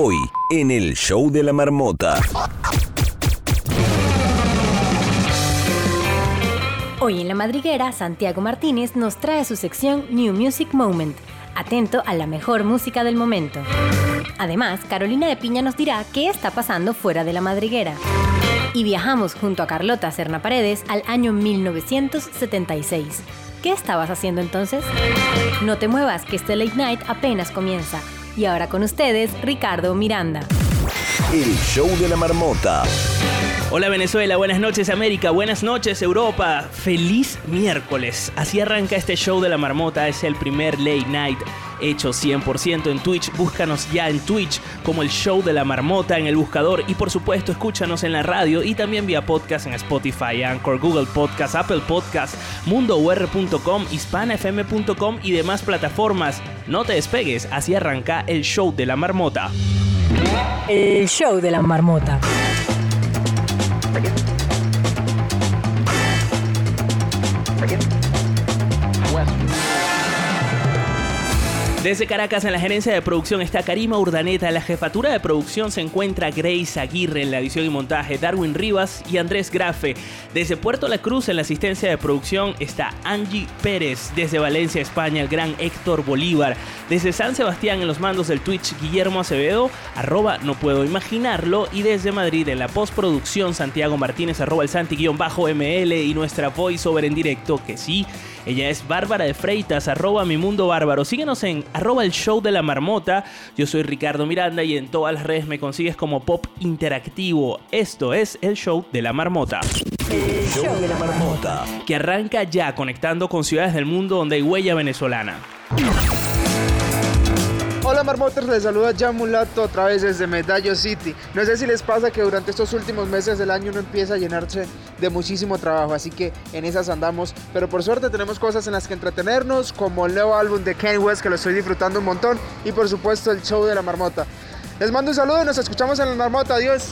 Hoy, en el show de la marmota. Hoy en la madriguera, Santiago Martínez nos trae su sección New Music Moment, atento a la mejor música del momento. Además, Carolina de Piña nos dirá qué está pasando fuera de la madriguera. Y viajamos junto a Carlota Serna Paredes al año 1976. ¿Qué estabas haciendo entonces? No te muevas, que este late night apenas comienza. Y ahora con ustedes, Ricardo Miranda. El show de la marmota. Hola Venezuela, buenas noches América, buenas noches Europa, feliz miércoles. Así arranca este show de la marmota, es el primer late night hecho 100% en Twitch. Búscanos ya en Twitch como el show de la marmota en el buscador y por supuesto escúchanos en la radio y también vía podcast en Spotify, Anchor, Google Podcast, Apple Podcast, mundour.com, hispanafm.com y demás plataformas. No te despegues, así arranca el show de la marmota. El show de la marmota. African Desde Caracas, en la gerencia de producción está Karima Urdaneta. En la jefatura de producción se encuentra Grace Aguirre en la edición y montaje, Darwin Rivas y Andrés Grafe. Desde Puerto La Cruz, en la asistencia de producción, está Angie Pérez. Desde Valencia, España, el gran Héctor Bolívar. Desde San Sebastián, en los mandos del Twitch, Guillermo Acevedo, arroba no puedo imaginarlo. Y desde Madrid, en la postproducción, Santiago Martínez, arroba el Santi-ML y nuestra voiceover en directo, que sí ella es Bárbara de Freitas, arroba mi mundo bárbaro. Síguenos en arroba el show de la marmota. Yo soy Ricardo Miranda y en todas las redes me consigues como Pop Interactivo. Esto es el show de la marmota. El show de la marmota. Que arranca ya conectando con ciudades del mundo donde hay huella venezolana. Hola marmotas, les saluda Jan Mulato otra vez desde Medallo City. No sé si les pasa que durante estos últimos meses del año uno empieza a llenarse de muchísimo trabajo, así que en esas andamos. Pero por suerte tenemos cosas en las que entretenernos, como el nuevo álbum de Kanye West que lo estoy disfrutando un montón y por supuesto el show de la marmota. Les mando un saludo y nos escuchamos en la marmota. Adiós.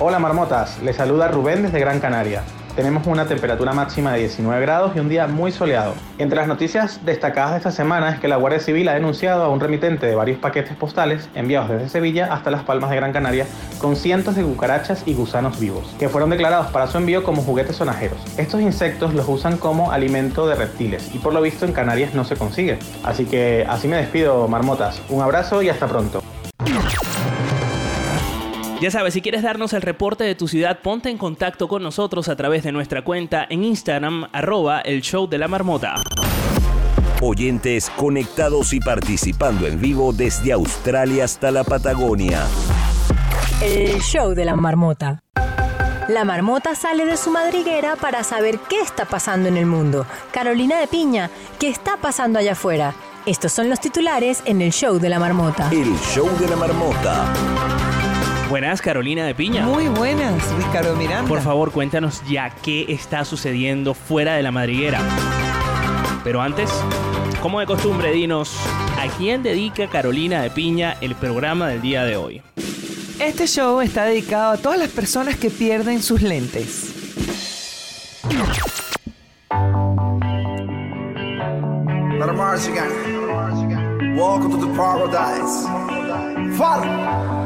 Hola marmotas, les saluda Rubén desde Gran Canaria. Tenemos una temperatura máxima de 19 grados y un día muy soleado. Entre las noticias destacadas de esta semana es que la Guardia Civil ha denunciado a un remitente de varios paquetes postales enviados desde Sevilla hasta Las Palmas de Gran Canaria con cientos de cucarachas y gusanos vivos, que fueron declarados para su envío como juguetes sonajeros. Estos insectos los usan como alimento de reptiles y por lo visto en Canarias no se consigue. Así que así me despido, marmotas. Un abrazo y hasta pronto. Ya sabes, si quieres darnos el reporte de tu ciudad, ponte en contacto con nosotros a través de nuestra cuenta en Instagram, arroba el show de la marmota. Oyentes conectados y participando en vivo desde Australia hasta la Patagonia. El show de la marmota. La marmota sale de su madriguera para saber qué está pasando en el mundo. Carolina de Piña, ¿qué está pasando allá afuera? Estos son los titulares en el show de la marmota. El show de la marmota. Buenas, Carolina de Piña. Muy buenas, Ricardo Miranda. Por favor, cuéntanos ya qué está sucediendo fuera de la madriguera. Pero antes, como de costumbre, dinos, ¿a quién dedica Carolina de Piña el programa del día de hoy? Este show está dedicado a todas las personas que pierden sus lentes. Welcome to the paradise. Follow.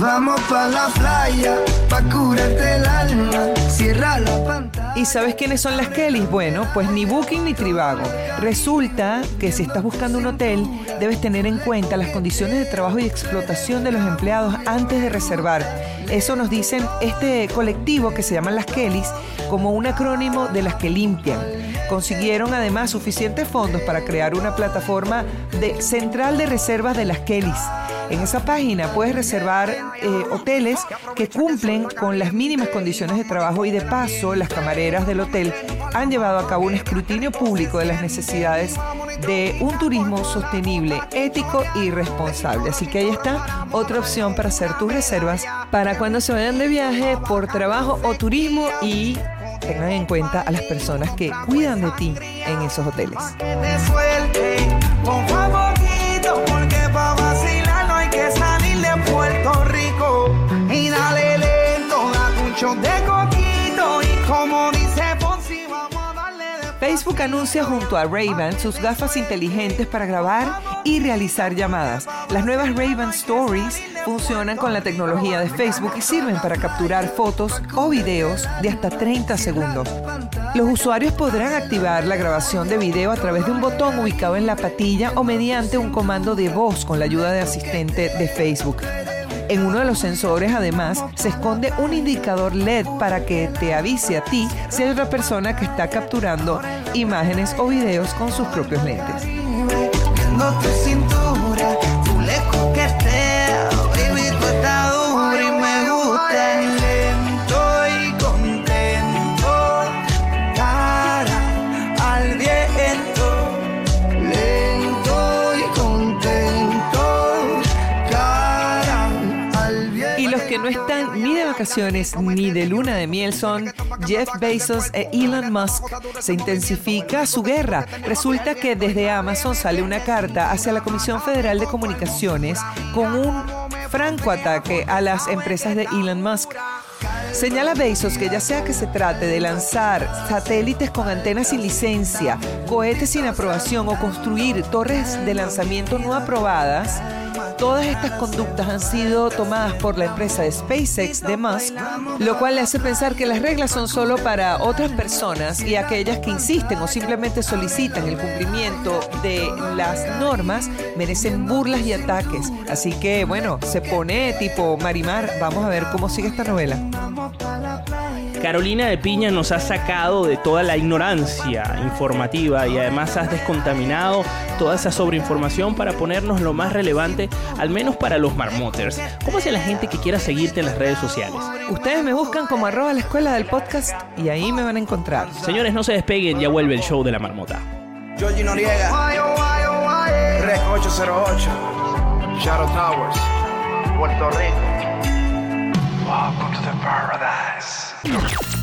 Vamos pa' la playa, pa' curarte el alma, cierra la pantalla. ¿Y sabes quiénes son las Kellys? Bueno, pues ni Booking ni Trivago. Resulta que si estás buscando un hotel, debes tener en cuenta las condiciones de trabajo y explotación de los empleados antes de reservar. Eso nos dicen este colectivo que se llaman las Kellys como un acrónimo de las que limpian. Consiguieron además suficientes fondos para crear una plataforma de central de reservas de las Kellys. En esa página puedes reservar eh, hoteles que cumplen con las mínimas condiciones de trabajo y de paso las camareras del hotel han llevado a cabo un escrutinio público de las necesidades de un turismo sostenible, ético y responsable. Así que ahí está otra opción para hacer tus reservas para cuando se vayan de viaje por trabajo o turismo y tengan en cuenta a las personas que cuidan de ti en esos hoteles. Facebook anuncia junto a Ray-Ban sus gafas inteligentes para grabar y realizar llamadas. Las nuevas Ray-Ban Stories funcionan con la tecnología de Facebook y sirven para capturar fotos o videos de hasta 30 segundos. Los usuarios podrán activar la grabación de video a través de un botón ubicado en la patilla o mediante un comando de voz con la ayuda de asistente de Facebook. En uno de los sensores, además, se esconde un indicador LED para que te avise a ti si hay otra persona que está capturando imágenes o videos con sus propios lentes. Ni de luna de miel son Jeff Bezos e Elon Musk. Se intensifica su guerra. Resulta que desde Amazon sale una carta hacia la Comisión Federal de Comunicaciones con un franco ataque a las empresas de Elon Musk. Señala Bezos que ya sea que se trate de lanzar satélites con antenas sin licencia, cohetes sin aprobación o construir torres de lanzamiento no aprobadas, todas estas conductas han sido tomadas por la empresa de SpaceX de Musk, lo cual le hace pensar que las reglas son solo para otras personas y aquellas que insisten o simplemente solicitan el cumplimiento de las normas merecen burlas y ataques. Así que bueno, se pone tipo Marimar, vamos a ver cómo sigue esta novela. Carolina de Piña nos ha sacado de toda la ignorancia informativa y además has descontaminado toda esa sobreinformación para ponernos lo más relevante, al menos para los marmoters. ¿Cómo hace la gente que quiera seguirte en las redes sociales? Ustedes me buscan como arroba la escuela del podcast y ahí me van a encontrar. Señores, no se despeguen, ya vuelve el show de la marmota. Georgie Noriega, Rec 808, Shadow Towers, Puerto Rico. Welcome to the paradise. Yeah.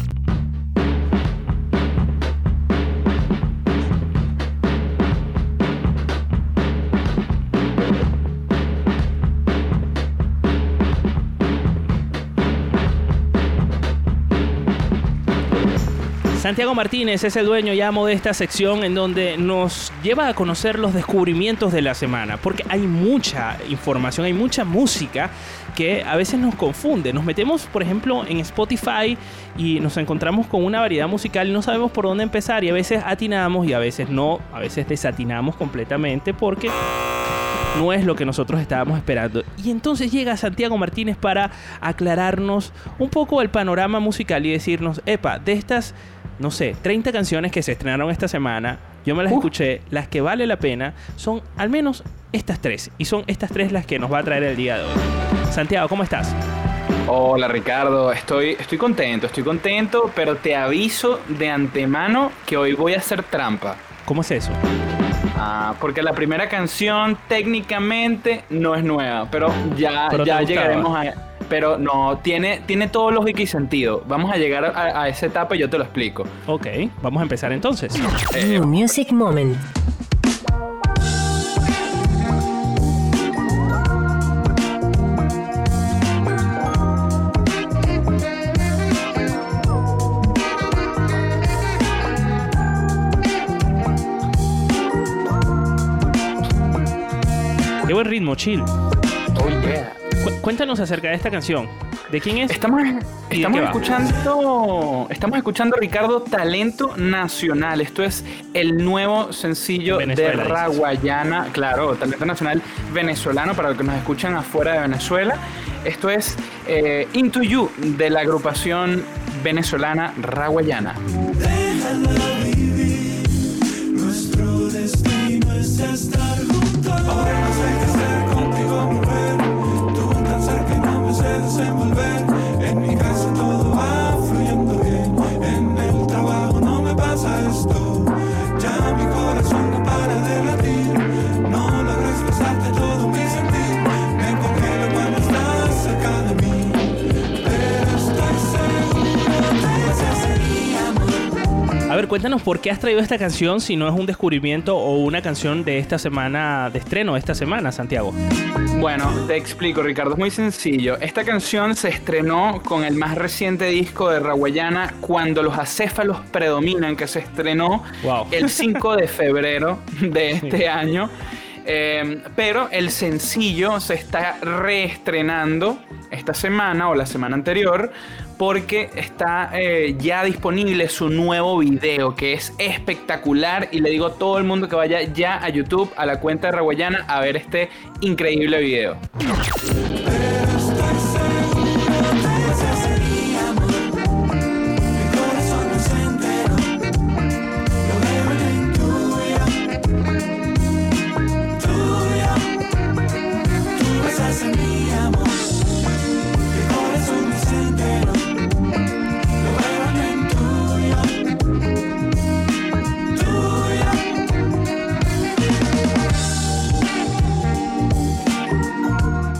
Santiago Martínez es el dueño y amo de esta sección en donde nos lleva a conocer los descubrimientos de la semana, porque hay mucha información, hay mucha música que a veces nos confunde. Nos metemos, por ejemplo, en Spotify y nos encontramos con una variedad musical y no sabemos por dónde empezar y a veces atinamos y a veces no, a veces desatinamos completamente porque no es lo que nosotros estábamos esperando. Y entonces llega Santiago Martínez para aclararnos un poco el panorama musical y decirnos, epa, de estas, no sé, 30 canciones que se estrenaron esta semana, yo me las escuché, las que vale la pena son al menos estas tres. Y son estas tres las que nos va a traer el día de hoy. Santiago, ¿cómo estás? Hola Ricardo, estoy, estoy contento, estoy contento, pero te aviso de antemano que hoy voy a hacer trampa. ¿Cómo es eso? Ah, porque la primera canción técnicamente no es nueva, pero ya, Pero ya llegaremos a... Pero no, tiene, tiene todo lógica y sentido. Vamos a llegar a, a esa etapa y yo te lo explico. Ok, vamos a empezar entonces. New Music Moment. Qué buen ritmo, chill. Cuéntanos acerca de esta canción. ¿De quién es? Estamos, escuchando, estamos escuchando Ricardo Talento Nacional. Esto es el nuevo sencillo Venezuela, de dices. Raguayana, claro, Talento Nacional venezolano para los que nos escuchan afuera de Venezuela. Esto es eh, Into You de la agrupación venezolana Raguayana. Nuestro destino es estar juntos. haven't cuéntanos por qué has traído esta canción si no es un descubrimiento o una canción de esta semana, de estreno de esta semana, Santiago. Bueno, te explico, Ricardo. Es muy sencillo. Esta canción se estrenó con el más reciente disco de Rawayana, Cuando los acéfalos predominan, que se estrenó Wow. el 5 de febrero de este año. Eh, pero el sencillo se está reestrenando esta semana o la semana anterior porque está eh, ya disponible su nuevo video que es espectacular y le digo a todo el mundo que vaya ya a YouTube, a la cuenta de Rawayana a ver este increíble video.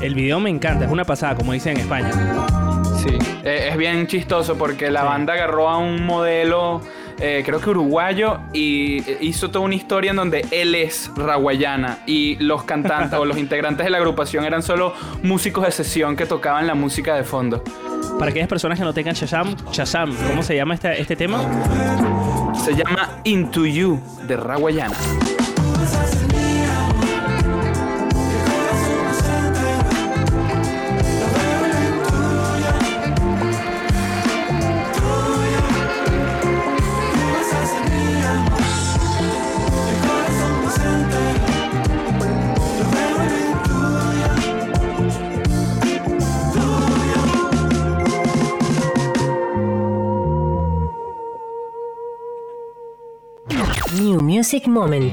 El video me encanta, es una pasada, como dicen en España. Sí, eh, es bien chistoso porque la banda agarró a un modelo, eh, creo que uruguayo, y eh, hizo toda una historia en donde él es rawayana y los cantantes o los integrantes de la agrupación eran solo músicos de sesión que tocaban la música de fondo. Para aquellas personas que no tengan Shazam, Shazam, ¿cómo se llama este, este tema? Se llama Into You de Rawayana. Music Moment.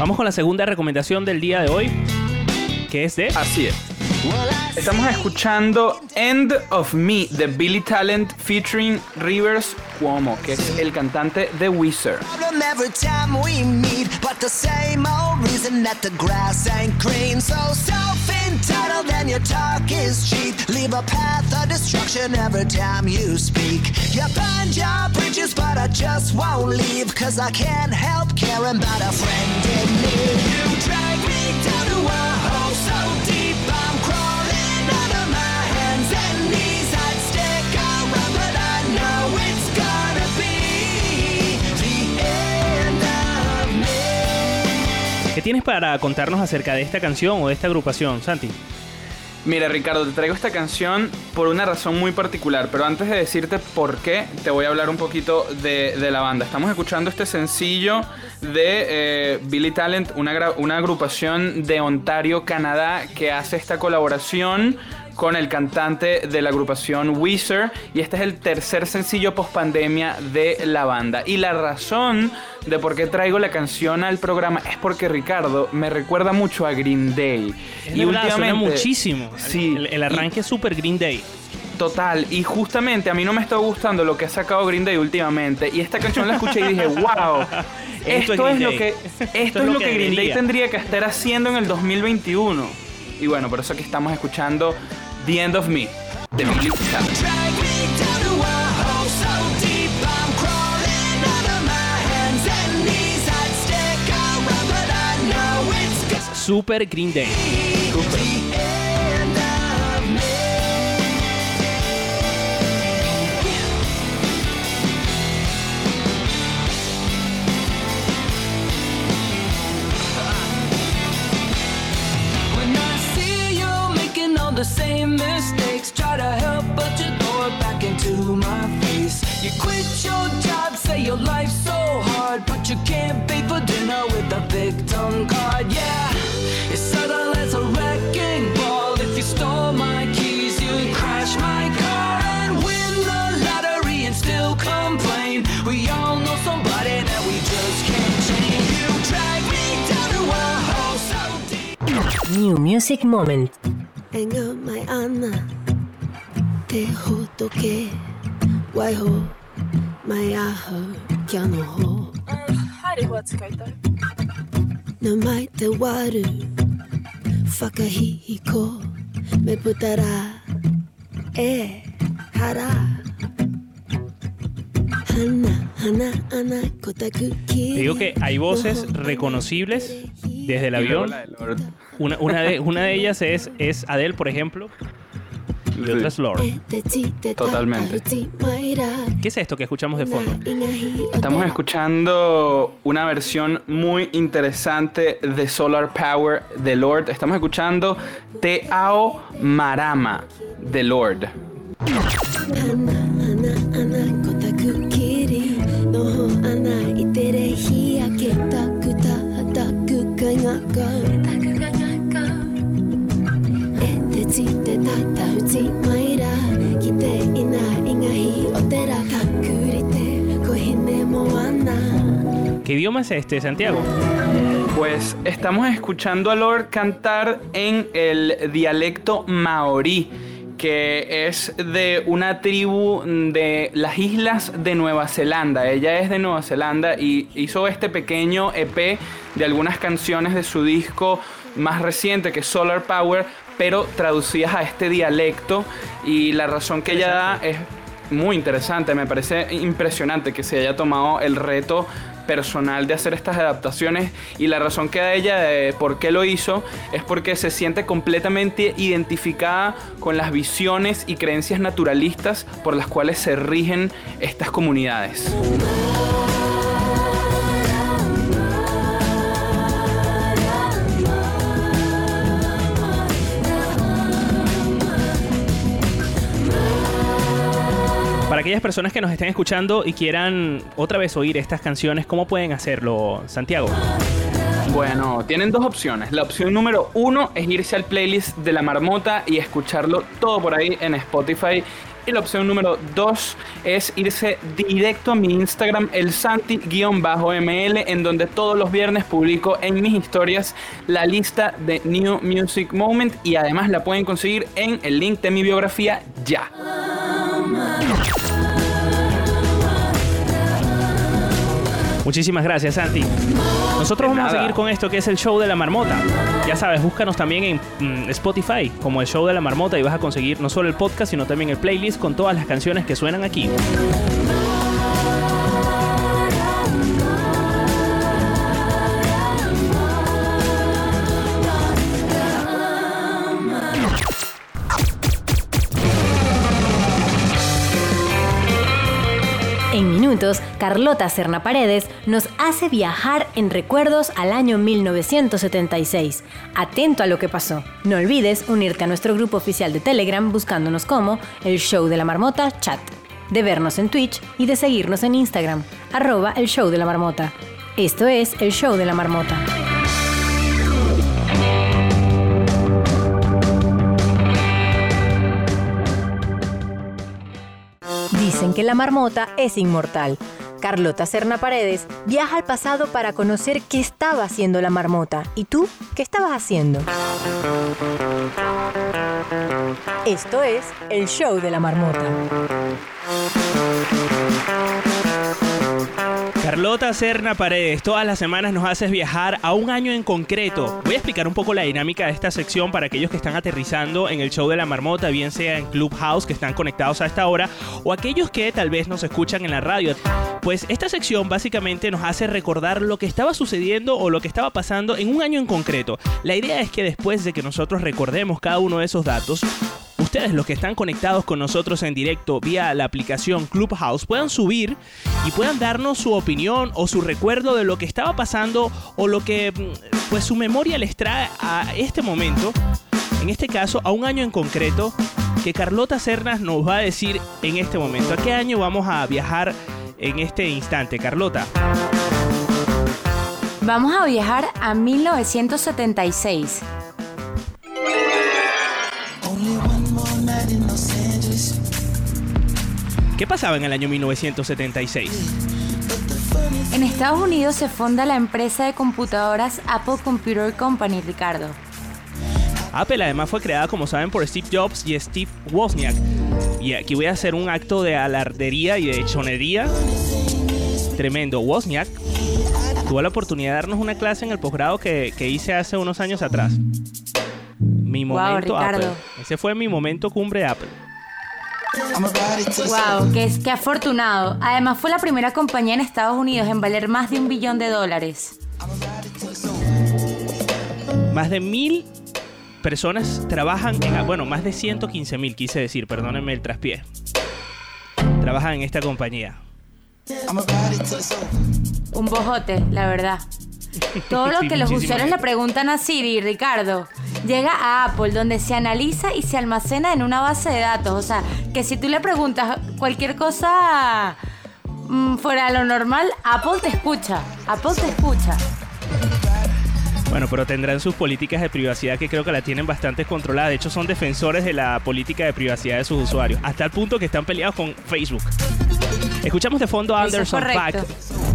Vamos con la segunda recomendación del día de hoy, que es de... Así es. Estamos escuchando End of Me de Billy Talent featuring Rivers Cuomo, que es el cantante de Weezer. ¿Qué tienes para contarnos acerca de esta canción o de esta agrupación, Santi? Mira, Ricardo, te traigo esta canción por una razón muy particular, pero antes de decirte por qué, te voy a hablar un poquito de, la banda. Estamos escuchando este sencillo de eh, Billy Talent, una agrupación de Ontario, Canadá, que hace esta colaboración con el cantante de la agrupación Weezer y este es el tercer sencillo post pandemia de la banda y la razón de por qué traigo la canción al programa es porque Ricardo me recuerda mucho a Green Day Es verdad, suena muchísimo. sí El, el arranque es super Green Day. Total, y justamente a mí no me está gustando lo que ha sacado Green Day últimamente. Y esta canción la escuché y dije, wow, Esto esto, es lo que, Esto esto es lo que Green Day tendría que estar haciendo en el 2021. Y bueno, por eso que estamos escuchando The End of Me. De Billy Talent. Drag me the same mistakes, try to help, but you throw it back into my face. You quit your job, say your life's so hard, but you can't pay for dinner with a victim card. Yeah, it's subtle as a wrecking ball. If you stole my keys, you'd crash my car and win the lottery and still complain. We all know somebody that we just can't change. You drag me down to a hole so deep. New Music Moment. Enga mai ana Te ho toke Wai ho Mai aha Kia no ho. Na mai te waru Whakahihiko me putará, eh, hará. Hana, hana, ana, kotaku Te digo que hay voces reconocibles desde el avión. Una, una de, una de ellas es, es Adele, por ejemplo. Y otra es Lord. Totalmente. ¿Qué es esto que escuchamos de fondo? Estamos escuchando una versión muy interesante de Solar Power de Lord. Estamos escuchando Te Ao Marama de Lord. ¿Qué idioma es este, Santiago? Pues estamos escuchando a Lord cantar en el dialecto maorí, que es de una tribu de las islas de Nueva Zelanda. Ella es de Nueva Zelanda y hizo este pequeño EP de algunas canciones de su disco más reciente que es Solar Power, pero traducidas a este dialecto y la razón que ella da es muy interesante, me parece impresionante que se haya tomado el reto personal de hacer estas adaptaciones y la razón que da ella de por qué lo hizo es porque se siente completamente identificada con las visiones y creencias naturalistas por las cuales se rigen estas comunidades. Aquellas personas que nos estén escuchando y quieran otra vez oír estas canciones, ¿cómo pueden hacerlo, Santiago? Bueno, tienen dos opciones. La opción número uno es irse al playlist de la marmota y escucharlo todo por ahí en Spotify. Y la opción número dos es irse directo a mi Instagram, el Santi-ML, en donde todos los viernes publico en mis historias la lista de New Music Moment y además la pueden conseguir en el link de mi biografía ya. Muchísimas gracias, Santi. Nosotros De vamos a seguir con esto que es el show de la marmota. Ya sabes, búscanos también en mm, Spotify como el show de la marmota y vas a conseguir no solo el podcast, sino también el playlist con todas las canciones que suenan aquí. En minutos, Carlota Serna Paredes nos hace viajar en recuerdos al año 1976. Atento a lo que pasó. No olvides unirte a nuestro grupo oficial de Telegram buscándonos como el Show de la Marmota Chat, de vernos en Twitch y de seguirnos en Instagram, arroba el Show de la Marmota. Esto es el Show de la Marmota. Dicen que la marmota es inmortal. Carlota Serna Paredes viaja al pasado para conocer qué estaba haciendo la marmota. ¿Y tú? ¿Qué estabas haciendo? Esto es el show de la marmota. Carlota Serna Paredes, todas las semanas nos haces viajar a un año en concreto. Voy a explicar un poco la dinámica de esta sección para aquellos que están aterrizando en el show de la marmota, bien sea en Clubhouse, que están conectados a esta hora, o aquellos que tal vez nos escuchan en la radio. Pues esta sección básicamente nos hace recordar lo que estaba sucediendo o lo que estaba pasando en un año en concreto. La idea es que después de que nosotros recordemos cada uno de esos datos, ustedes los que están conectados con nosotros en directo vía la aplicación Clubhouse puedan subir y puedan darnos su opinión o su recuerdo de lo que estaba pasando o lo que mm, pues su memoria les trae a este momento, en este caso a un año en concreto que Carlota Cernas nos va a decir en este momento. ¿A qué año vamos a viajar en este instante, Carlota? Vamos a viajar a 1976. ¿Qué pasaba en el año 1976? En Estados Unidos se funda la empresa de computadoras Apple Computer Company, Ricardo. Apple además fue creada, como saben, por Steve Jobs y Steve Wozniak. Y aquí voy a hacer un acto de alardería y de chonería tremendo. Wozniak tuvo la oportunidad de darnos una clase en el posgrado que, que hice hace unos años atrás. Mi momento. Apple. Ese fue mi momento cumbre Apple. Wow, qué, qué afortunado. Además fue la primera compañía en Estados Unidos en valer más de un billón de dólares. Más de mil personas trabajan en... Bueno, más de 115 mil, quise decir, perdónenme el traspié. Trabajan en esta compañía. Un bojote, la verdad. Todo lo Sí, que los usuarios le gente. preguntan preguntan a Siri, Ricardo, llega a Apple, donde se analiza y se almacena en una base de datos. O sea, que si tú le preguntas cualquier cosa mm, fuera de lo normal, Apple te escucha. Apple te escucha. Bueno, pero tendrán sus políticas de privacidad que creo que la tienen bastante controlada. De hecho, son defensores de la política de privacidad de sus usuarios. Hasta el punto que están peleados con Facebook. Escuchamos de fondo a es Anderson Paak correcto.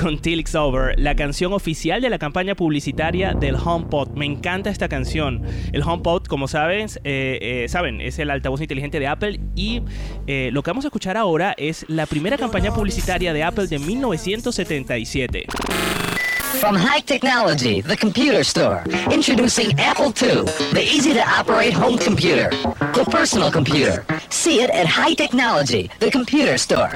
Con Till Over, la canción oficial de la campaña publicitaria del HomePod. Me encanta esta canción. El HomePod, como saben, eh, eh, saben, es el altavoz inteligente de Apple y eh, lo que vamos a escuchar ahora es la primera campaña publicitaria de Apple de 1977. From High Technology, the computer store, introducing Apple II, the easy to operate home computer, the personal computer. See it at High Technology, the computer store.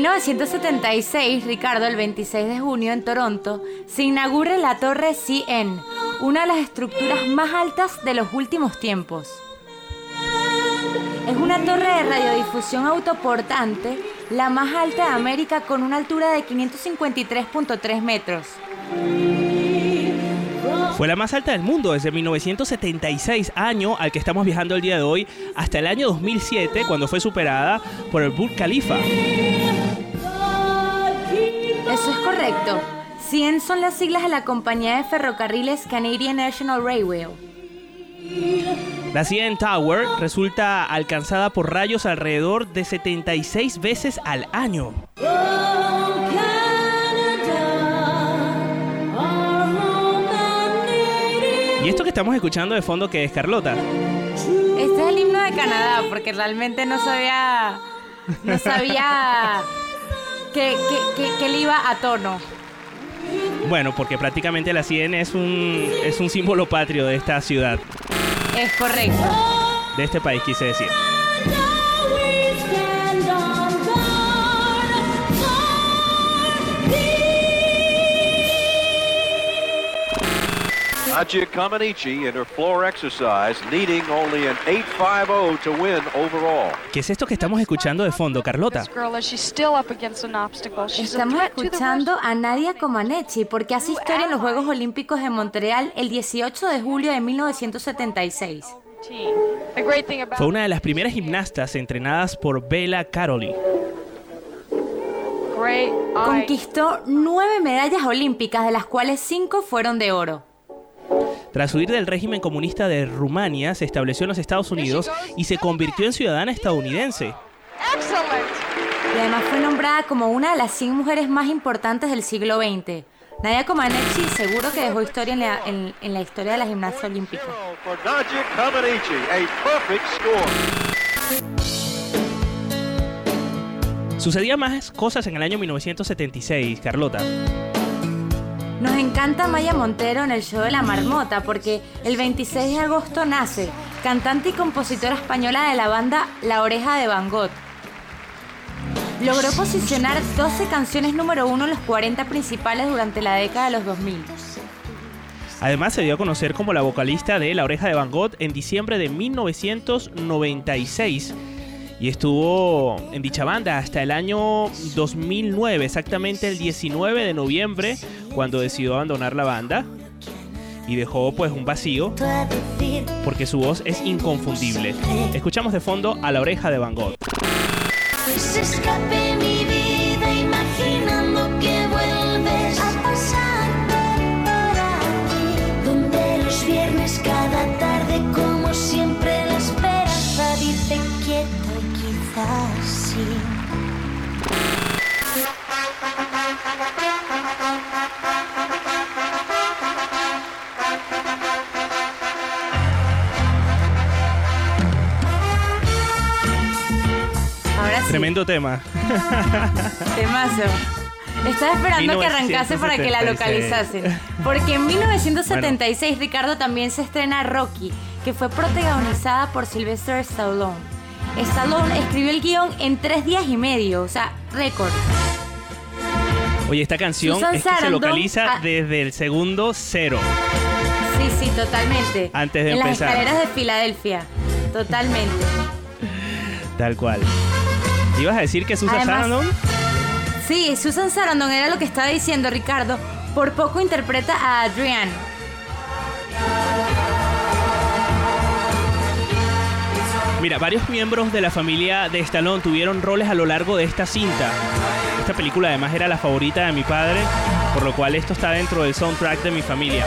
1976, Ricardo, el 26 de junio en Toronto, se inaugura la Torre CN, una de las estructuras más altas de los últimos tiempos. Es una torre de radiodifusión autoportante, la más alta de América con una altura de 553.3 metros. Fue la más alta del mundo desde 1976, año al que estamos viajando el día de hoy, hasta el año 2007, cuando fue superada por el Burj Khalifa. Eso es correcto. 100 son las siglas de la compañía de ferrocarriles Canadian National Railway. La CN Tower resulta alcanzada por rayos alrededor de 76 veces al año. Y esto que estamos escuchando de fondo que es Carlota. Este es el himno de Canadá, porque realmente no sabía. No sabía que, que, que- que él iba a tono. Bueno, porque prácticamente la CN es un, es un símbolo patrio de esta ciudad, Es correcto. de este país, quise decir. Nadia Comaneci in her floor exercise, needing only an 8.50 to win overall. ¿Qué es esto que estamos escuchando de fondo, Carlota? girl as she's still up against an obstacle. She's a Estamos escuchando a Nadia Comaneci porque hace historia en los Juegos Olímpicos de Montreal el 18 de julio de 1976. team. The great thing about Fue una de las primeras gimnastas entrenadas por Bella Caroli. Conquistó nueve medallas olímpicas, de las cuales cinco fueron de oro. Tras huir del régimen comunista de Rumania, se estableció en los Estados Unidos y se convirtió en ciudadana estadounidense. Y además fue nombrada como una de las 100 mujeres más importantes del siglo XX. Nadia Comaneci seguro que dejó historia en la, en- en la historia de la gimnasia olímpica. For Nadia Comaneci, a perfect score. Sucedían más cosas en el año 1976, Carlota. Nos encanta Maya Montero en el show de la marmota porque el 26 de agosto nace, cantante y compositora española de la banda La Oreja de Van Gogh. Logró posicionar 12 canciones número uno en los 40 principales durante la década de los 2000. Además, se dio a conocer como la vocalista de La Oreja de Van Gogh en diciembre de 1996 y estuvo en dicha banda hasta el año 2009, exactamente el 19 de noviembre, cuando decidió abandonar la banda y dejó pues un vacío porque su voz es inconfundible. Escuchamos de fondo a La Oreja de Van Gogh. Quieto y quizás sí. Ahora Tremendo tema. Temazo. Estaba esperando que arrancase para que la 1976. localizasen. Porque en 1976, Ricardo, también se estrena Rocky, que fue protagonizada por Sylvester Stallone. Stallone escribió el guion en tres días y medio, o sea, récord. Oye, esta canción Susan es que se localiza ah. desde el segundo cero. Sí, sí, totalmente. Antes de en empezar. las escaleras de Filadelfia. Totalmente. Tal cual. ¿Ibas a decir que Susan Además- Sarandon? Sí, Susan Sarandon era lo que estaba diciendo Ricardo. Por poco interpreta a Adrienne. Mira, varios miembros de la familia de Stallone tuvieron roles a lo largo de esta cinta. Esta película además era la favorita de mi padre, por lo cual esto está dentro del soundtrack de mi familia.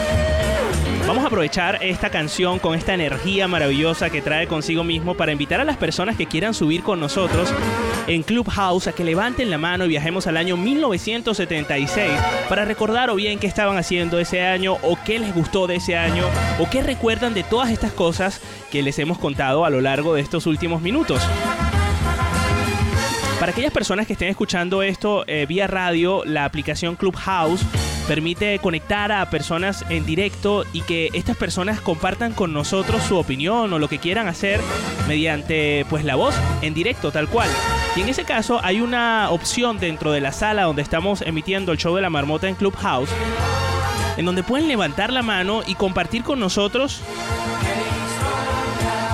Vamos a aprovechar esta canción con esta energía maravillosa que trae consigo mismo para invitar a las personas que quieran subir con nosotros en Clubhouse a que levanten la mano y viajemos al año 1976 para recordar o bien qué estaban haciendo ese año o qué les gustó de ese año o qué recuerdan de todas estas cosas que les hemos contado a lo largo de estos últimos minutos. Para aquellas personas que estén escuchando esto eh, vía radio, la aplicación Clubhouse permite conectar a personas en directo y que estas personas compartan con nosotros su opinión o lo que quieran hacer mediante pues la voz en directo tal cual. Y en ese caso hay una opción dentro de la sala donde estamos emitiendo el show de la marmota en Clubhouse en donde pueden levantar la mano y compartir con nosotros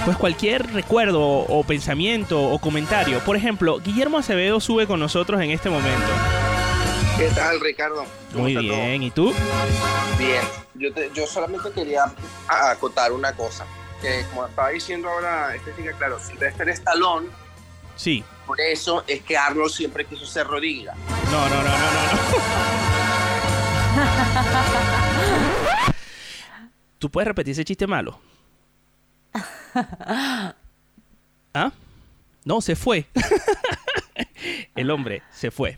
pues cualquier recuerdo o pensamiento o comentario. Por ejemplo, Guillermo Acevedo sube con nosotros en este momento. ¿Qué tal, Ricardo? ¿Cómo Muy todo? bien, ¿y tú? Bien. Yo, te- yo solamente quería acotar una cosa. Que como estaba diciendo ahora este chica, claro, Sylvester Stallone, Sí. por eso es que Arnold siempre quiso ser rodilla. No, no, no, no, no, no. ¿Tú puedes repetir ese chiste malo? ¿Ah? No, se fue. El hombre se fue.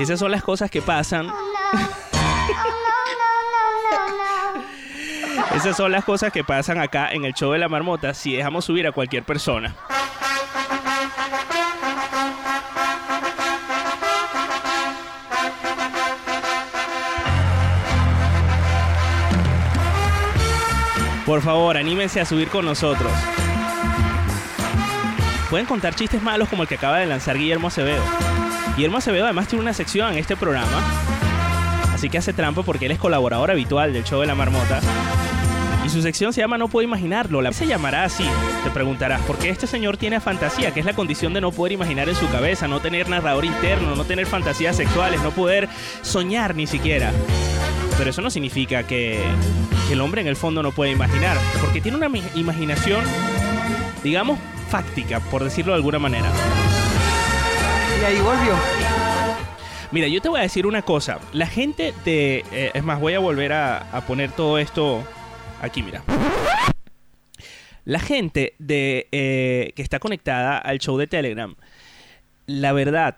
Esas son las cosas que pasan. Esas son las cosas que pasan acá en el show de la marmota si dejamos subir a cualquier persona. Por favor, anímense a subir con nosotros. Pueden contar chistes malos como el que acaba de lanzar Guillermo Acevedo. Guillermo Acevedo además tiene una sección en este programa. Así que hace trampa porque él es colaborador habitual del show de la marmota. Y su sección se llama No puedo imaginarlo. La se llamará así. Te preguntarás, ¿por qué este señor tiene fantasía? Que es la condición de no poder imaginar en su cabeza, no tener narrador interno, no tener fantasías sexuales, no poder soñar ni siquiera. Pero eso no significa que, el hombre en el fondo no puede imaginar. Porque tiene una imaginación, digamos, fáctica, por decirlo de alguna manera. Y ahí volvió. Mira, yo te voy a decir una cosa. La gente de... eh, es más, voy a volver a, a poner todo esto aquí, mira. La gente de eh, que está conectada al show de Telegram, la verdad,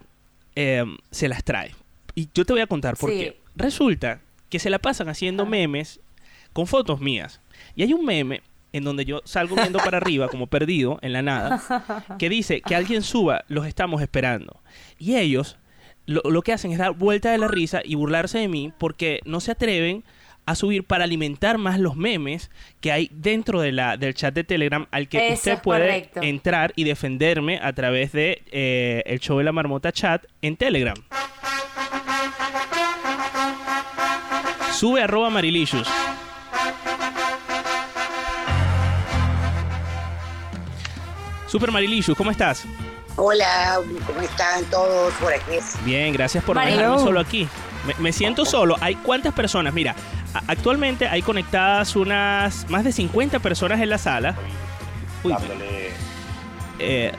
eh, se las trae. Y yo te voy a contar por Sí. qué. Resulta que se la pasan haciendo memes con fotos mías. Y hay un meme en donde yo salgo viendo para arriba como perdido en la nada, que dice que alguien suba, los estamos esperando. Y ellos lo, lo que hacen es dar vuelta de la risa y burlarse de mí porque no se atreven a subir para alimentar más los memes que hay dentro de la, del chat de Telegram al que Eso usted puede correcto. entrar y defenderme a través de eh, el show de la marmota chat en Telegram. Sube arroba Marilicious. Super Marilicious, ¿cómo estás? Hola, ¿cómo están todos por aquí? Bien, gracias por dejarme solo aquí. Me, me siento solo. ¿Hay cuántas personas? Mira, actualmente hay conectadas unas más de 50 personas en la sala. Uy, eh,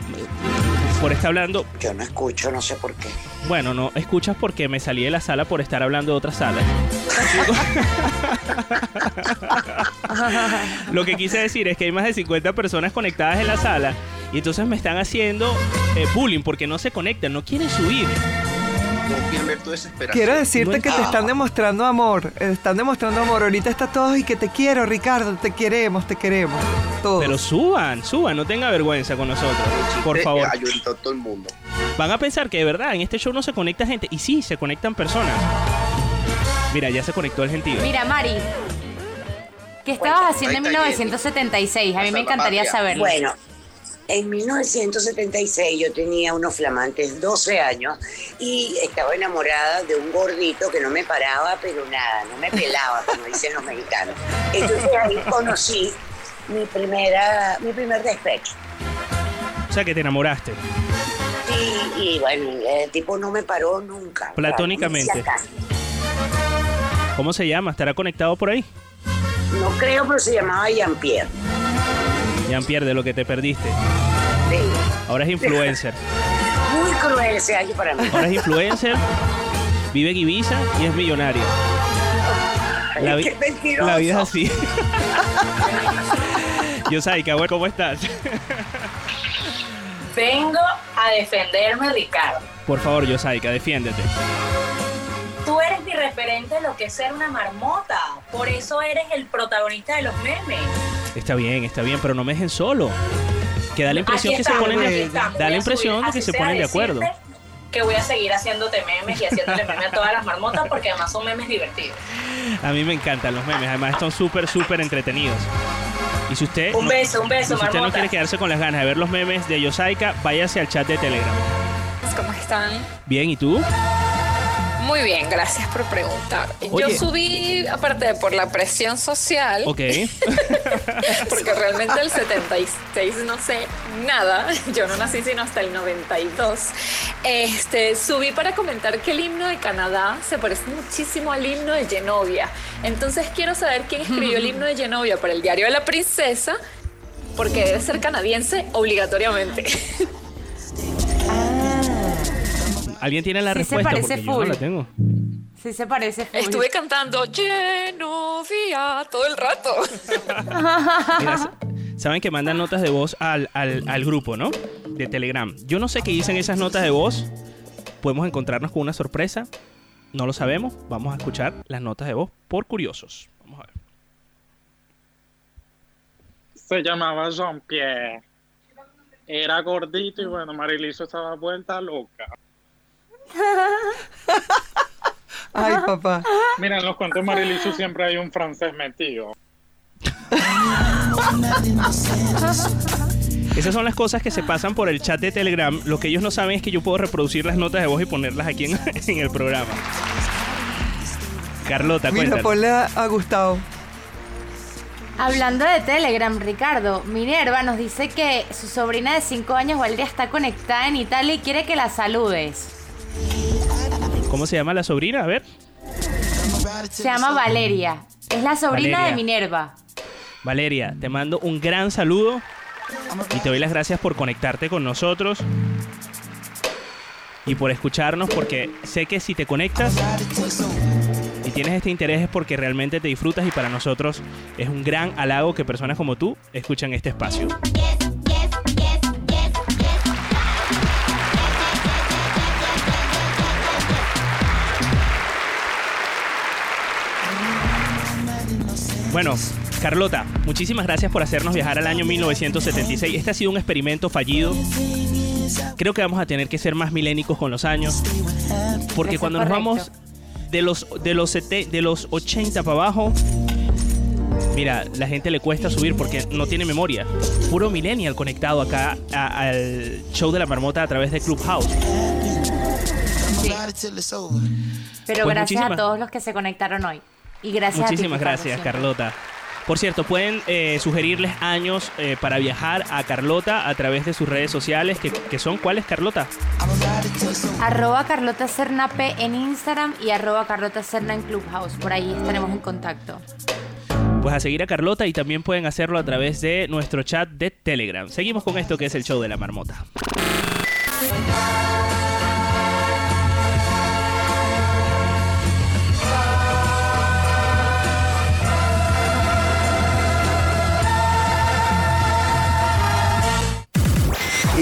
por estar hablando. Yo no escucho, no sé por qué. Bueno, no escuchas porque me salí de la sala por estar hablando de otra sala. Lo que quise decir es que hay más de 50 personas conectadas en la sala y entonces me están haciendo eh, bullying porque no se conectan, no quieren subir. No quieren ver tu desesperación. Quiero decirte No que te están demostrando amor. eh, Están demostrando amor. Ahorita está todos y que te quiero, Ricardo. Te queremos, te queremos. Todos. Pero suban, suban, no tenga vergüenza con nosotros. Por favor. Ayudito a todo el mundo. Van a pensar que de verdad en este show no se conecta gente. Y sí, se conectan personas. Mira, ya se conectó el gentío. Mira, Mari, ¿qué estabas haciendo en 1976? A mí me encantaría saberlo. Bueno, en 1976 yo tenía unos flamantes 12 años y estaba enamorada de un gordito que no me paraba, pero nada, no me pelaba, como dicen los mexicanos. Entonces ahí conocí mi primera, mi primer despecho. O sea que te enamoraste. Y, y bueno, el tipo no me paró nunca. Platónicamente. ¿Cómo se llama? ¿Estará conectado por ahí? No creo, pero se llamaba Jean-Pierre. Jean-Pierre, de lo que te perdiste. Sí. Ahora es influencer. Muy cruel ese año para mí. Ahora es influencer, vive en Ibiza y es millonario. La, vi- Qué la vida es así. Yo soy bueno, ¿cómo estás? Vengo a defenderme, Ricardo. Por favor, Yosaika, defiéndete. Tú eres mi referente de lo que es ser una marmota. Por eso eres el protagonista de los memes. Está bien, está bien, pero no me dejen solo. Que da la impresión que se ponen de, da la impresión subir, de que se ponen de acuerdo. Que voy a seguir haciéndote memes y haciéndole memes a todas las marmotas porque además son memes divertidos. A mí me encantan los memes, además son súper, súper entretenidos. Y si usted, Un beso, un beso, si usted no quiere quedarse con las ganas de ver los memes de Yosaika, váyase al chat de Telegram. ¿Cómo están? Bien, ¿y tú? Muy bien, gracias por preguntar. Oye. Yo subí, aparte de por la presión social, Ok. porque realmente el 76 no sé nada, yo no nací sino hasta el 92, este, subí para comentar que el himno de Canadá se parece muchísimo al himno de Genovia. Entonces quiero saber quién escribió el himno de Genovia para el diario de la princesa, porque debe ser canadiense obligatoriamente. ¿Alguien tiene la Sí se respuesta? parece Porque yo no full. la tengo. Sí se parece full. Estuve cantando Genovia todo el rato. Mira, Saben que mandan notas de voz al, al- al grupo, ¿no? De Telegram. Yo no sé qué dicen esas notas de voz. Podemos encontrarnos con una sorpresa. No lo sabemos. Vamos a escuchar las notas de voz por curiosos. Vamos a ver. Se llamaba Jean-Pierre. Era gordito y bueno, Mariliso estaba vuelta loca. Ay, papá. Mira, en los cuentos de Mariliso siempre hay un francés metido. Esas son las cosas que se pasan por el chat de Telegram. Lo que ellos no saben es que yo puedo reproducir las notas de voz y ponerlas aquí en, en el programa. Carlota, Mira, cuéntanos. ponle a, a Gustavo. Hablando de Telegram, Ricardo, Minerva nos dice que su sobrina de 5 años, Valeria, está conectada en Italia y quiere que la saludes. ¿Cómo se llama la sobrina? A ver. Se llama Valeria. Es la sobrina Valeria. de Minerva. Valeria, te mando un gran saludo y te doy las gracias por conectarte con nosotros y por escucharnos porque sé que si te conectas y tienes este interés es porque realmente te disfrutas y para nosotros es un gran halago que personas como tú escuchan este espacio. Bueno, Carlota, muchísimas gracias por hacernos viajar al año 1976. Este ha sido un experimento fallido. Creo que vamos a tener que ser más milénicos con los años. Porque Eso cuando nos vamos de los, de, los sete- de los 80 para abajo, mira, la gente le cuesta subir porque no tiene memoria. Puro millennial conectado acá a- al show de la marmota a través de Clubhouse. Pero Pues gracias a todos los que se conectaron hoy. Y gracias a ti, Muchísimas gracias, siempre. Carlota. Por cierto, pueden eh, sugerirles años eh, para viajar a Carlota a través de sus redes sociales, que, que son cuáles, Carlota. Arroba Carlota Serna P en Instagram y arroba Carlota Serna en Clubhouse. Por ahí estaremos en contacto. Pues a seguir a Carlota y también pueden hacerlo a través de nuestro chat de Telegram. Seguimos con esto que es el show de la marmota.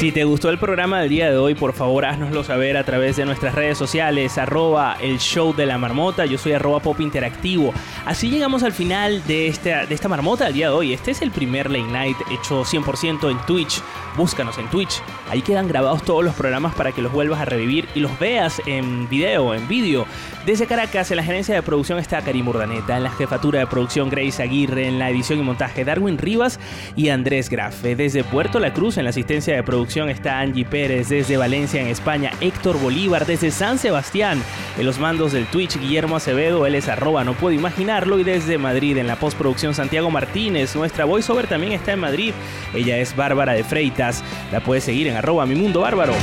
Si te gustó el programa del día de hoy, por favor haznoslo saber a través de nuestras redes sociales, arroba el show de la marmota, yo soy arroba pop interactivo. Así llegamos al final de esta, de esta marmota del día de hoy. Este es el primer late night hecho 100% en Twitch. Búscanos en Twitch. Ahí quedan grabados todos los programas para que los vuelvas a revivir y los veas en video, en vídeo. Desde Caracas, en la gerencia de producción está Karim Urdaneta, en la jefatura de producción Grace Aguirre, en la edición y montaje Darwin Rivas y Andrés Grafe. Desde Puerto La Cruz, en la asistencia de está Angie Pérez, desde Valencia, en España, Héctor Bolívar, desde San Sebastián, en los mandos del Twitch Guillermo Acevedo, él es arroba, no puedo imaginarlo, y desde Madrid, en la postproducción Santiago Martínez, nuestra voiceover también está en Madrid, ella es Bárbara de Freitas, la puedes seguir en arroba mi mundo bárbaro.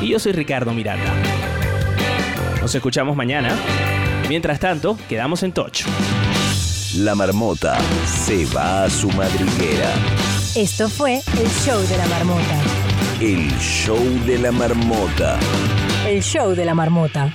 Y yo soy Ricardo Miranda. Nos escuchamos mañana. Mientras tanto, quedamos en touch. La marmota se va a su madriguera. Esto fue el show de la marmota. El show de la marmota. El show de la marmota.